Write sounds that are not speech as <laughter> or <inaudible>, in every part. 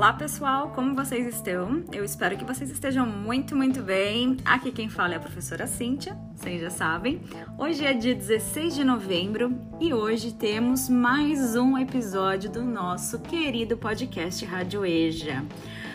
Olá pessoal, como vocês estão? Eu espero que vocês estejam muito, muito bem. Aqui quem fala é a professora Cíntia, vocês já sabem. Hoje é dia 16 de novembro e hoje temos mais um episódio do nosso querido podcast Rádio Eja.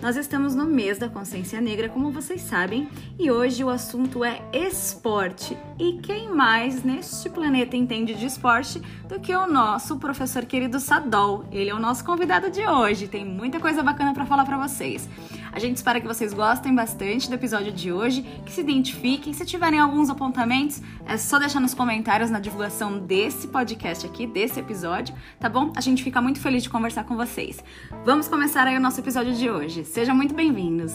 Nós estamos no mês da consciência negra, como vocês sabem, e hoje o assunto é esporte. E quem mais neste planeta entende de esporte do que o nosso professor querido Sadol? Ele é o nosso convidado de hoje. Tem muita coisa bacana para falar para vocês. A gente espera que vocês gostem bastante do episódio de hoje, que se identifiquem. Se tiverem alguns apontamentos, é só deixar nos comentários na divulgação desse podcast aqui, desse episódio, tá bom? A gente fica muito feliz de conversar com vocês. Vamos começar aí o nosso episódio de hoje. Sejam muito bem-vindos.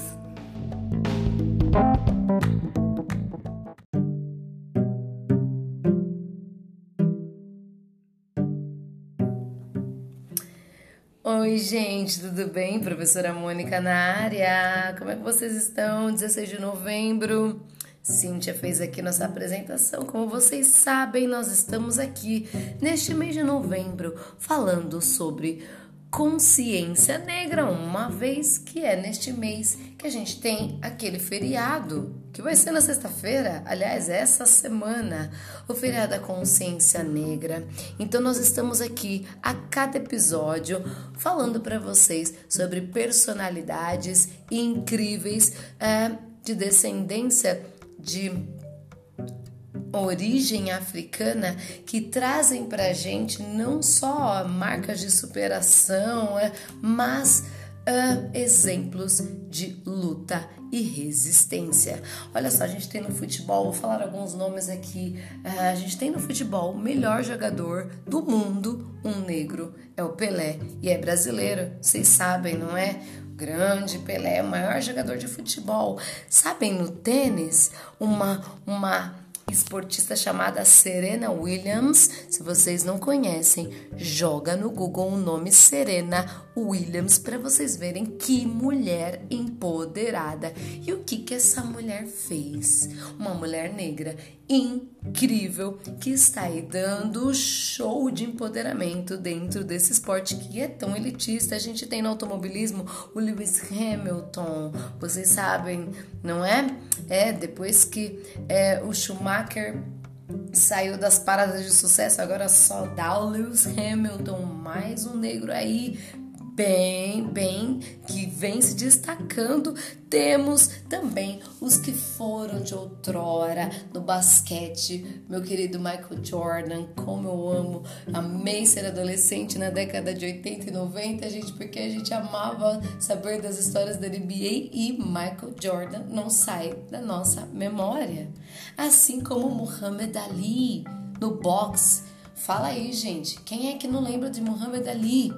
Oi, gente, tudo bem? Professora Mônica na área. Como é que vocês estão? 16 de novembro. Cíntia fez aqui nossa apresentação. Como vocês sabem, nós estamos aqui neste mês de novembro falando sobre consciência negra, uma vez que é neste mês que a gente tem aquele feriado, que vai ser na sexta-feira, aliás, essa semana, o feriado da consciência negra. Então nós estamos aqui a cada episódio falando para vocês sobre personalidades incríveis é, de descendência de origem africana que trazem para a gente não só marcas de superação, é, mas uh, exemplos de luta e resistência. Olha só, a gente tem no futebol, vou falar alguns nomes aqui. Uh, a gente tem no futebol o melhor jogador do mundo, um negro, é o Pelé, e é brasileiro, vocês sabem, não é? grande Pelé, o maior jogador de futebol. Sabem no tênis, uma uma esportista chamada Serena Williams. Se vocês não conhecem, joga no Google o nome Serena Williams para vocês verem que mulher empoderada. E o que que essa mulher fez? Uma mulher negra incrível que está aí dando show de empoderamento dentro desse esporte que é tão elitista. A gente tem no automobilismo o Lewis Hamilton, vocês sabem, não é? É, depois que é, o Schumacher saiu das paradas de sucesso, agora só dá o Lewis Hamilton, mais um negro aí bem, bem, que vem se destacando. Temos também os que foram de outrora no basquete, meu querido Michael Jordan, como eu amo, amei ser adolescente na década de 80 e 90, gente, porque a gente amava saber das histórias da NBA e Michael Jordan não sai da nossa memória. Assim como Muhammad Ali no boxe. Fala aí, gente, quem é que não lembra de Muhammad Ali?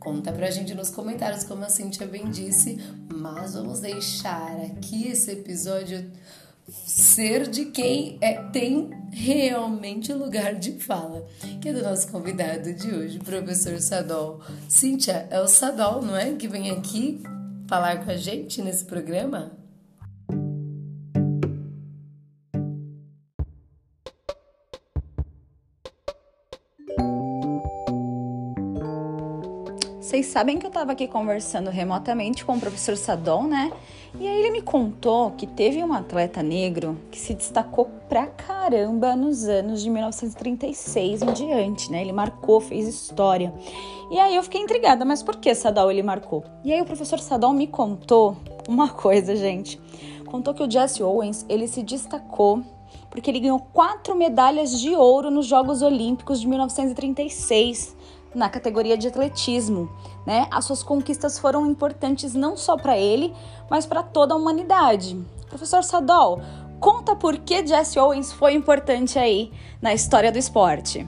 Conta pra gente nos comentários, como a Cintia bem disse, mas vamos deixar aqui esse episódio ser de quem é, tem realmente lugar de fala, que é do nosso convidado de hoje, professor Sadol. Cíntia, é o Sadol, não é? Que vem aqui falar com a gente nesse programa? Vocês sabem que eu estava aqui conversando remotamente com o professor Sadon, né? E aí ele me contou que teve um atleta negro que se destacou pra caramba nos anos de 1936 em diante, né? Ele marcou, fez história. E aí eu fiquei intrigada, mas por que Sadal ele marcou? E aí o professor Sadal me contou uma <laughs> coisa, gente. Contou que o Jesse Owens, ele se destacou porque ele ganhou quatro medalhas de ouro nos Jogos Olímpicos de 1936 na categoria de atletismo. Né? As suas conquistas foram importantes não só para ele, mas para toda a humanidade. Professor Sadol, conta por que Jesse Owens foi importante aí na história do esporte.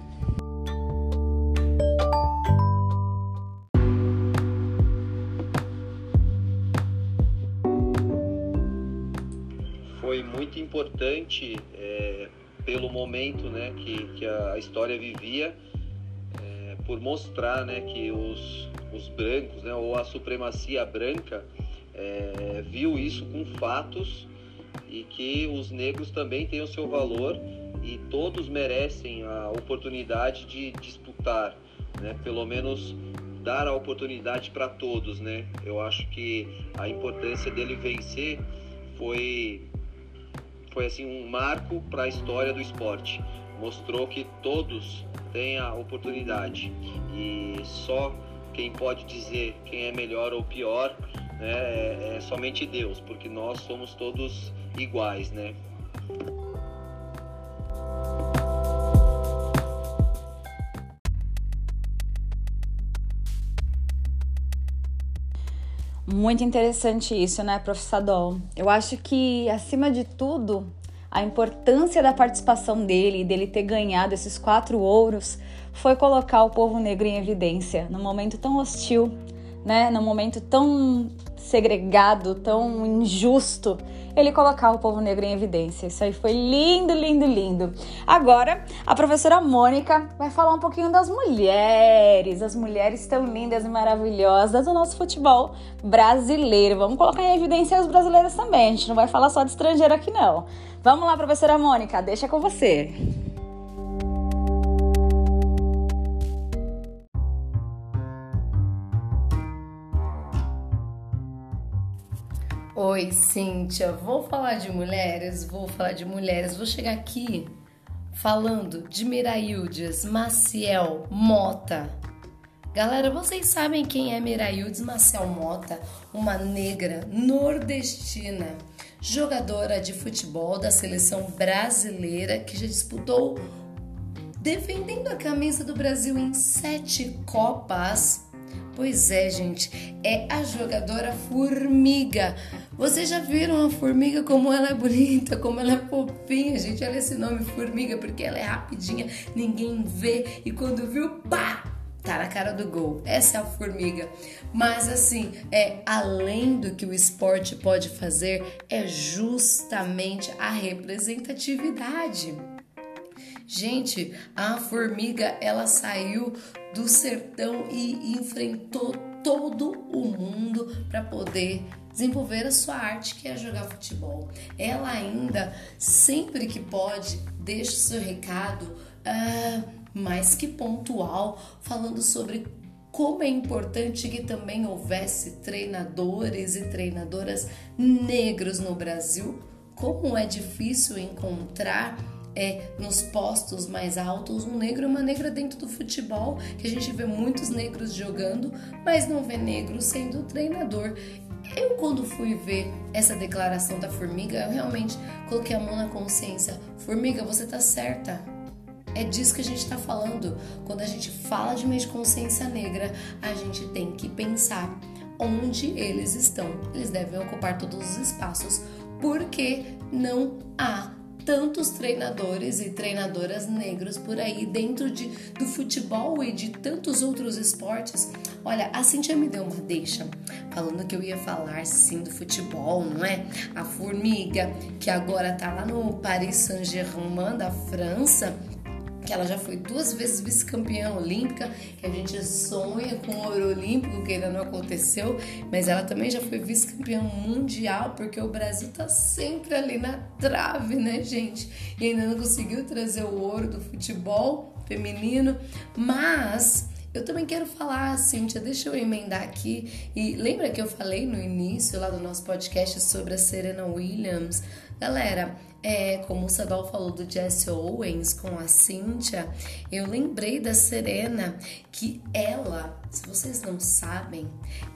Foi muito importante é, pelo momento né, que, que a história vivia por mostrar né, que os, os brancos, né, ou a supremacia branca, é, viu isso com fatos e que os negros também têm o seu valor e todos merecem a oportunidade de disputar, né, pelo menos dar a oportunidade para todos, né? Eu acho que a importância dele vencer foi foi assim um marco para a história do esporte. Mostrou que todos têm a oportunidade e só quem pode dizer quem é melhor ou pior né, é, é somente Deus, porque nós somos todos iguais, né? Muito interessante isso, né, professor? Eu acho que, acima de tudo, a importância da participação dele, dele ter ganhado esses quatro ouros, foi colocar o povo negro em evidência. Num momento tão hostil, né, num momento tão segregado, tão injusto, ele colocar o povo negro em evidência. Isso aí foi lindo, lindo, lindo. Agora, a professora Mônica vai falar um pouquinho das mulheres, as mulheres tão lindas e maravilhosas do nosso futebol brasileiro. Vamos colocar em evidência as brasileiras também. A gente não vai falar só de estrangeiro aqui não. Vamos lá, professora Mônica, deixa com você. Oi, Cíntia. Vou falar de mulheres, vou falar de mulheres. Vou chegar aqui falando de Miraildes Maciel Mota. Galera, vocês sabem quem é Miraildes Maciel Mota? Uma negra nordestina, jogadora de futebol da seleção brasileira que já disputou defendendo a camisa do Brasil em sete Copas Pois é, gente, é a jogadora Formiga. Vocês já viram a Formiga como ela é bonita, como ela é fofinha, gente? Olha esse nome Formiga, porque ela é rapidinha, ninguém vê e quando viu, pá! Tá na cara do gol. Essa é a formiga. Mas assim, é além do que o esporte pode fazer, é justamente a representatividade. Gente, a formiga ela saiu do sertão e enfrentou todo o mundo para poder desenvolver a sua arte, que é jogar futebol. Ela ainda, sempre que pode, deixa o seu recado uh, mais que pontual, falando sobre como é importante que também houvesse treinadores e treinadoras negros no Brasil, como é difícil encontrar é nos postos mais altos, um negro e uma negra dentro do futebol, que a gente vê muitos negros jogando, mas não vê negro sendo treinador. Eu, quando fui ver essa declaração da Formiga, eu realmente coloquei a mão na consciência. Formiga, você tá certa. É disso que a gente está falando. Quando a gente fala de mês de consciência negra, a gente tem que pensar onde eles estão. Eles devem ocupar todos os espaços, porque não há tantos treinadores e treinadoras negros por aí dentro de, do futebol e de tantos outros esportes. Olha, a Cintia me deu uma deixa falando que eu ia falar sim do futebol, não é? A Formiga, que agora tá lá no Paris Saint-Germain da França que ela já foi duas vezes vice-campeã olímpica, que a gente sonha com ouro olímpico, que ainda não aconteceu, mas ela também já foi vice-campeã mundial, porque o Brasil tá sempre ali na trave, né, gente? E ainda não conseguiu trazer o ouro do futebol feminino, mas eu também quero falar, Cíntia, deixa eu emendar aqui. E lembra que eu falei no início lá do nosso podcast sobre a Serena Williams? Galera, é, como o Sadol falou do Jesse Owens com a Cynthia, eu lembrei da Serena que ela, se vocês não sabem,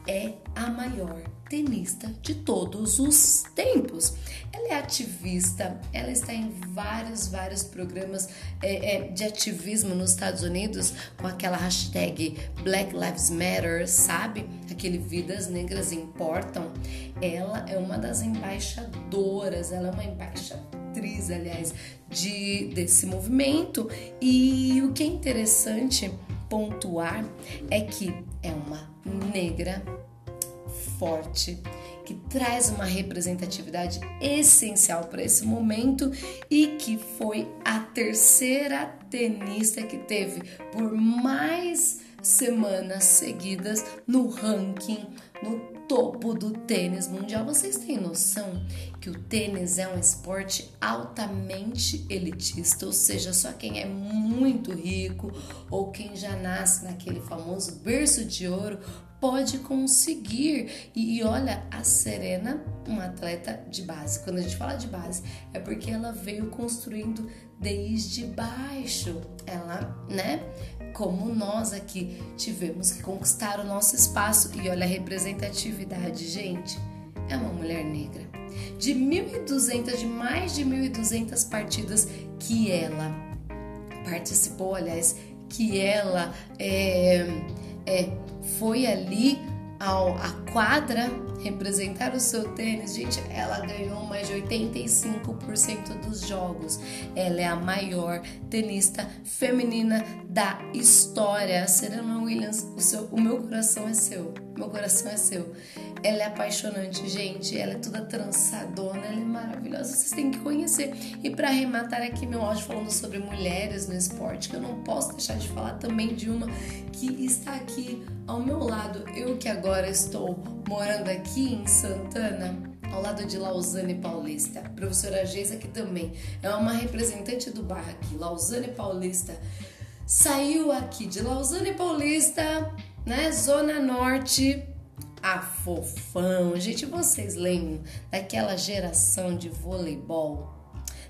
é a maior tenista de todos os tempos. Ela é ativista, ela está em vários, vários programas é, é, de ativismo nos Estados Unidos com aquela hashtag Black Lives Matter, sabe? Aquele Vidas Negras Importam. Ela é uma das embaixadoras, ela é uma embaixatriz, aliás, de, desse movimento. E o que é interessante pontuar é que é uma negra forte, que traz uma representatividade essencial para esse momento e que foi a terceira tenista que teve por mais semanas seguidas no ranking, no topo do tênis mundial. Vocês têm noção que o tênis é um esporte altamente elitista, ou seja, só quem é muito rico ou quem já nasce naquele famoso berço de ouro pode conseguir. E, e, olha, a Serena, uma atleta de base. Quando a gente fala de base, é porque ela veio construindo desde baixo. Ela, né? Como nós aqui tivemos que conquistar o nosso espaço. E olha a representatividade, gente. É uma mulher negra. De 1.200, de mais de 1.200 partidas que ela participou, aliás, que ela é, é foi ali ao, a quadra representar o seu tênis, gente, ela ganhou mais de 85% dos jogos. Ela é a maior tenista feminina da história. Serena Williams, o, seu, o meu coração é seu. Meu coração é seu. Ela é apaixonante, gente. Ela é toda trançadona, ela é maravilhosa. Vocês têm que conhecer. E para arrematar aqui meu áudio falando sobre mulheres no esporte, que eu não posso deixar de falar também de uma que está aqui ao meu lado. Eu que agora estou morando aqui em Santana, ao lado de Lausanne Paulista. A professora Geisa, que também é uma representante do bar aqui, Lausanne Paulista, saiu aqui de Lausanne Paulista, né, Zona Norte, a Fofão. Gente, vocês lembram daquela geração de voleibol?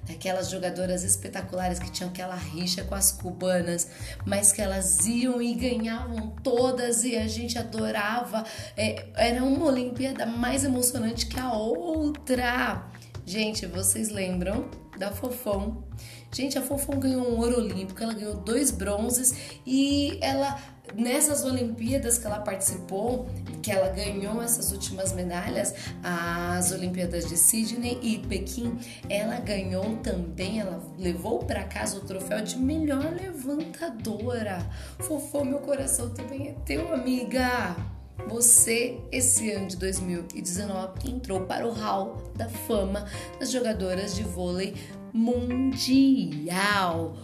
daquelas jogadoras espetaculares que tinham aquela rixa com as cubanas, mas que elas iam e ganhavam todas e a gente adorava. É, era uma Olimpíada mais emocionante que a outra. Gente, vocês lembram da Fofão? Gente, a Fofão ganhou um ouro olímpico, ela ganhou dois bronzes e ela nessas Olimpíadas que ela participou, que ela ganhou essas últimas medalhas, as Olimpíadas de Sydney e Pequim, ela ganhou também, ela levou para casa o troféu de melhor levantadora. Fofou, meu coração também é teu, amiga. Você, esse ano de 2019, entrou para o Hall da Fama das jogadoras de vôlei mundial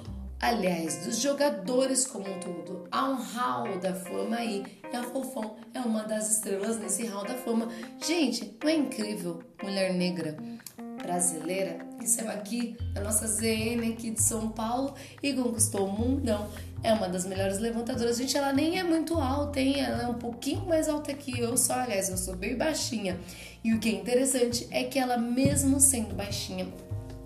aliás, dos jogadores como um todo. Há um hall da fama aí e a Fofão é uma das estrelas nesse hall da fama. Gente, não é incrível? Mulher negra brasileira que saiu aqui da nossa ZN aqui de São Paulo e conquistou o mundão. É uma das melhores levantadoras. Gente, ela nem é muito alta, hein? Ela é um pouquinho mais alta que eu, só aliás, eu sou bem baixinha. E o que é interessante é que ela, mesmo sendo baixinha,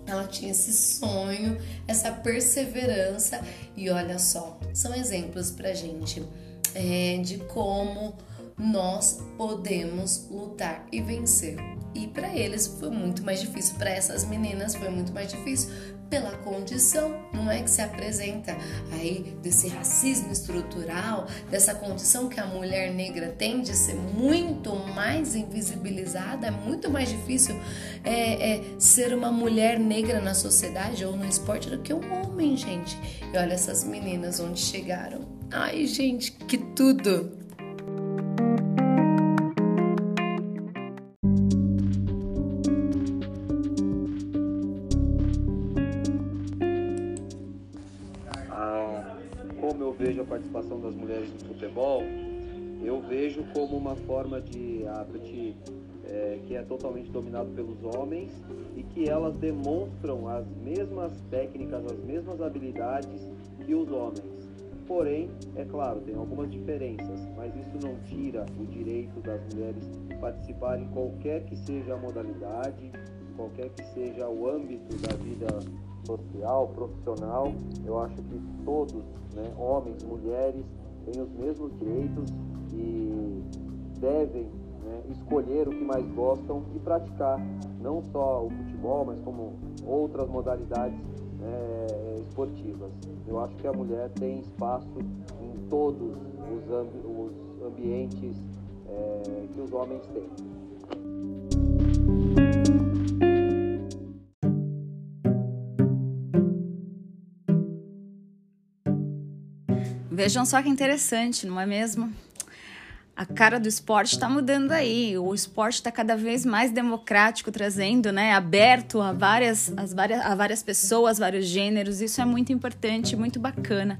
ela tinha esse sonho, essa perseverança e olha só, são exemplos pra gente é, de como nós podemos lutar e vencer. E para eles foi muito mais difícil, para essas meninas foi muito mais difícil pela condição, não é que se apresenta aí desse racismo estrutural, dessa condição que a mulher negra tem de ser muito mais invisibilizada, é muito mais difícil é, é, ser uma mulher negra na sociedade ou no esporte do que um homem, gente. E olha essas meninas onde chegaram. Ai, gente, que tudo! Vejo como uma forma de arte é, que é totalmente dominado pelos homens e que elas demonstram as mesmas técnicas, as mesmas habilidades que os homens. Porém, é claro, tem algumas diferenças, mas isso não tira o direito das mulheres participarem em qualquer que seja a modalidade, qualquer que seja o âmbito da vida social, profissional. Eu acho que todos, né, homens, mulheres, têm os mesmos direitos devem né, escolher o que mais gostam e praticar não só o futebol, mas como outras modalidades né, esportivas. Eu acho que a mulher tem espaço em todos os, ambi os ambientes é, que os homens têm. Vejam só que interessante, não é mesmo? A cara do esporte está mudando aí. O esporte está cada vez mais democrático, trazendo, né, aberto a várias, as várias, a várias pessoas, vários gêneros. Isso é muito importante, muito bacana,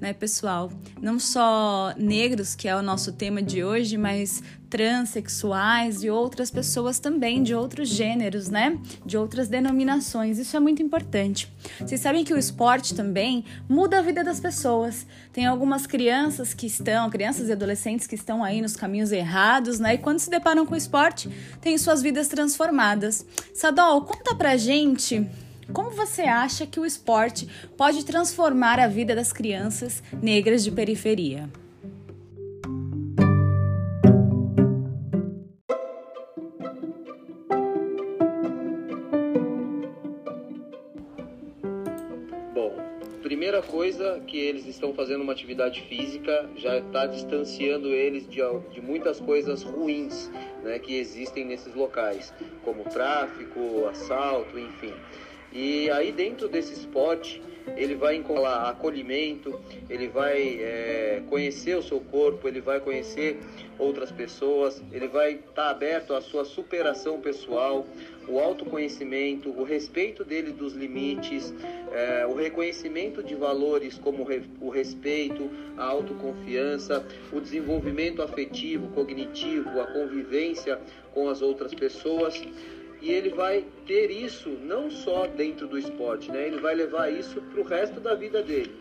né, pessoal? Não só negros, que é o nosso tema de hoje, mas transexuais e outras pessoas também de outros gêneros, né? De outras denominações. Isso é muito importante. Vocês sabem que o esporte também muda a vida das pessoas. Tem algumas crianças que estão, crianças e adolescentes que estão aí nos caminhos errados, né? E quando se deparam com o esporte, têm suas vidas transformadas. Sadol, conta pra gente como você acha que o esporte pode transformar a vida das crianças negras de periferia? Coisa que eles estão fazendo uma atividade física já está distanciando eles de, de muitas coisas ruins né, que existem nesses locais, como tráfico, assalto, enfim. E aí dentro desse esporte ele vai encontrar acolhimento, ele vai é, conhecer o seu corpo, ele vai conhecer outras pessoas, ele vai estar tá aberto à sua superação pessoal, o autoconhecimento, o respeito dele dos limites, é, o reconhecimento de valores como o respeito, a autoconfiança, o desenvolvimento afetivo, cognitivo, a convivência com as outras pessoas e ele vai ter isso não só dentro do esporte, né? Ele vai levar isso para o resto da vida dele.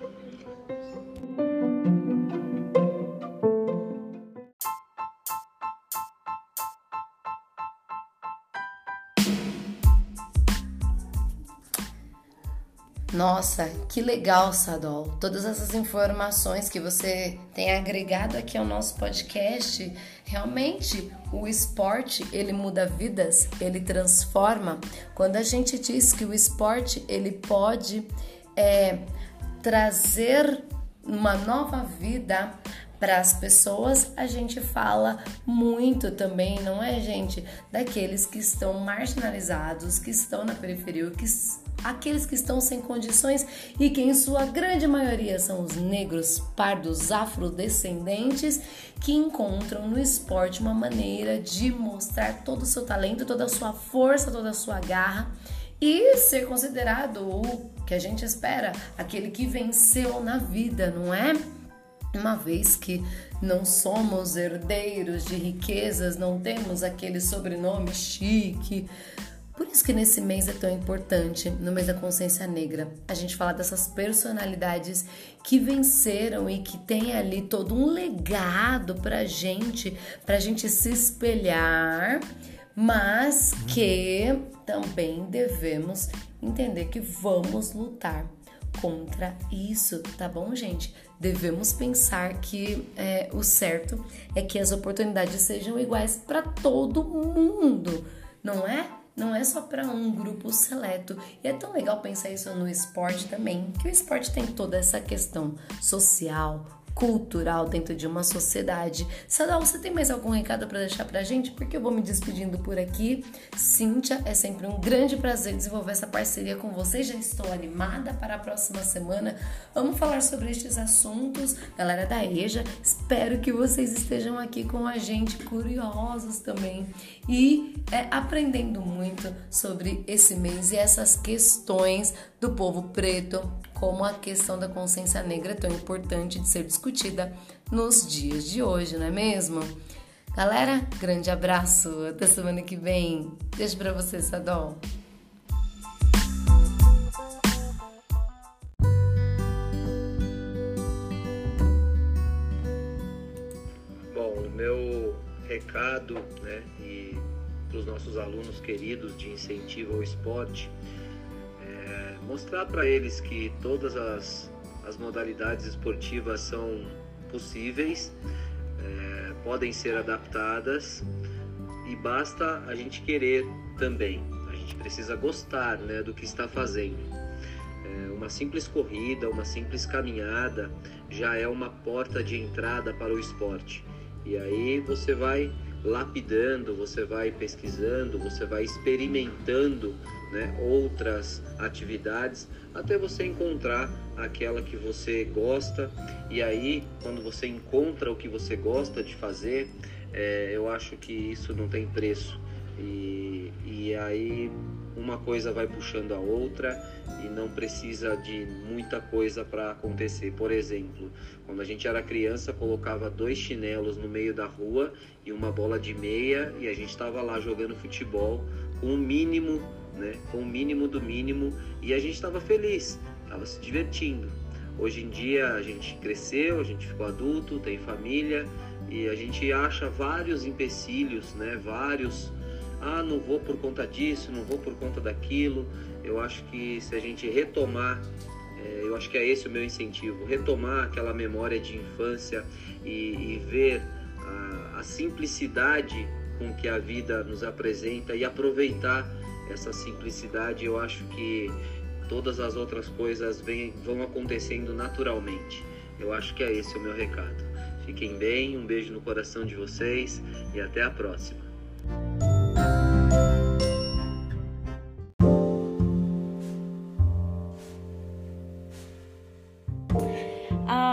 Nossa, que legal, Sadol. Todas essas informações que você tem agregado aqui ao nosso podcast, realmente o esporte, ele muda vidas, ele transforma. Quando a gente diz que o esporte, ele pode é, trazer uma nova vida para as pessoas, a gente fala muito também, não é, gente? Daqueles que estão marginalizados, que estão na periferia, que aqueles que estão sem condições e que em sua grande maioria são os negros, pardos, afrodescendentes que encontram no esporte uma maneira de mostrar todo o seu talento, toda a sua força, toda a sua garra e ser considerado o que a gente espera, aquele que venceu na vida, não é? Uma vez que não somos herdeiros de riquezas, não temos aquele sobrenome chique. Por isso que nesse mês é tão importante, no mês da consciência negra, a gente fala dessas personalidades que venceram e que tem ali todo um legado pra gente, pra gente se espelhar, mas que também devemos entender que vamos lutar contra isso, tá bom, gente? Devemos pensar que é, o certo é que as oportunidades sejam iguais para todo mundo, não é? Não é só para um grupo seleto. E é tão legal pensar isso no esporte também, que o esporte tem toda essa questão social, cultural dentro de uma sociedade. Sadal, você tem mais algum recado para deixar pra gente? Porque eu vou me despedindo por aqui. Cíntia, é sempre um grande prazer desenvolver essa parceria com vocês. Já estou animada para a próxima semana. Vamos falar sobre estes assuntos. Galera da EJA, espero que vocês estejam aqui com a gente, curiosos também e é, aprendendo muito sobre esse mês e essas questões do povo preto, como a questão da consciência negra é tão importante de ser discutida nos dias de hoje, não é mesmo? Galera, grande abraço, até semana que vem. Beijo pra você, Sadol. Bom, o meu recado, né, e para os nossos alunos queridos de incentivo ao esporte, mostrar para eles que todas as, as modalidades esportivas são possíveis, é, podem ser adaptadas e basta a gente querer também. A gente precisa gostar né, do que está fazendo. É, uma simples corrida, uma simples caminhada já é uma porta de entrada para o esporte. E aí você vai lapidando, você vai pesquisando, você vai experimentando né, outras atividades até você encontrar aquela que você gosta. E aí, quando você encontra o que você gosta de fazer, é, eu acho que isso não tem preço. E, e aí uma coisa vai puxando a outra e não precisa de muita coisa para acontecer. Por exemplo, quando a gente era criança, colocava dois chinelos no meio da rua e uma bola de meia e a gente estava lá jogando futebol com o mínimo, né, com o mínimo do mínimo e a gente estava feliz, estava se divertindo. Hoje em dia a gente cresceu, a gente ficou adulto, tem família e a gente acha vários empecilhos, né, vários ah, não vou por conta disso, não vou por conta daquilo. Eu acho que se a gente retomar, é, eu acho que é esse o meu incentivo, retomar aquela memória de infância e, e ver a, a simplicidade com que a vida nos apresenta e aproveitar essa simplicidade, eu acho que todas as outras coisas vem, vão acontecendo naturalmente. Eu acho que é esse o meu recado. Fiquem bem, um beijo no coração de vocês e até a próxima.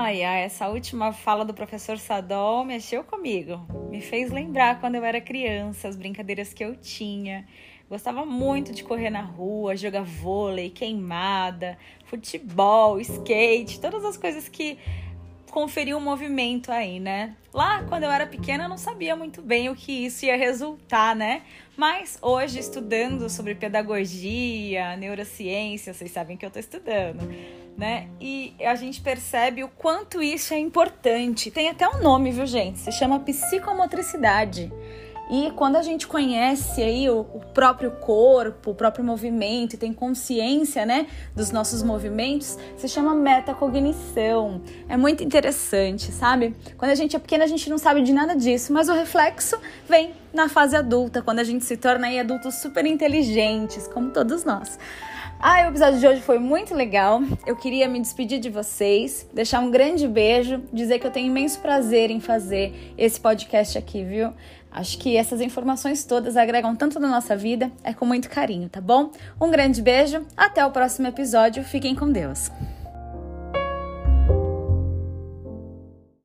Ai, essa última fala do professor Sadol mexeu comigo. Me fez lembrar quando eu era criança, as brincadeiras que eu tinha. Gostava muito de correr na rua, jogar vôlei, queimada, futebol, skate, todas as coisas que conferiam movimento aí, né? Lá, quando eu era pequena, eu não sabia muito bem o que isso ia resultar, né? Mas hoje, estudando sobre pedagogia, neurociência, vocês sabem que eu tô estudando né? E a gente percebe o quanto isso é importante. Tem até um nome, viu, gente? Se chama psicomotricidade. E quando a gente conhece aí o, o, próprio corpo, o próprio movimento, e tem consciência, né, dos nossos movimentos, se chama metacognição. É muito interessante, sabe? Quando a gente é pequena, a gente não sabe de nada disso, mas o reflexo vem na fase adulta, quando a gente se torna aí adultos super inteligentes, como todos nós. Ah, o episódio de hoje foi muito legal. Eu queria me despedir de vocês, deixar um grande beijo, dizer que eu tenho imenso prazer em fazer esse podcast aqui, viu? Acho que essas informações todas agregam tanto na nossa vida, é com muito carinho, tá bom? Um grande beijo, até o próximo episódio, fiquem com Deus.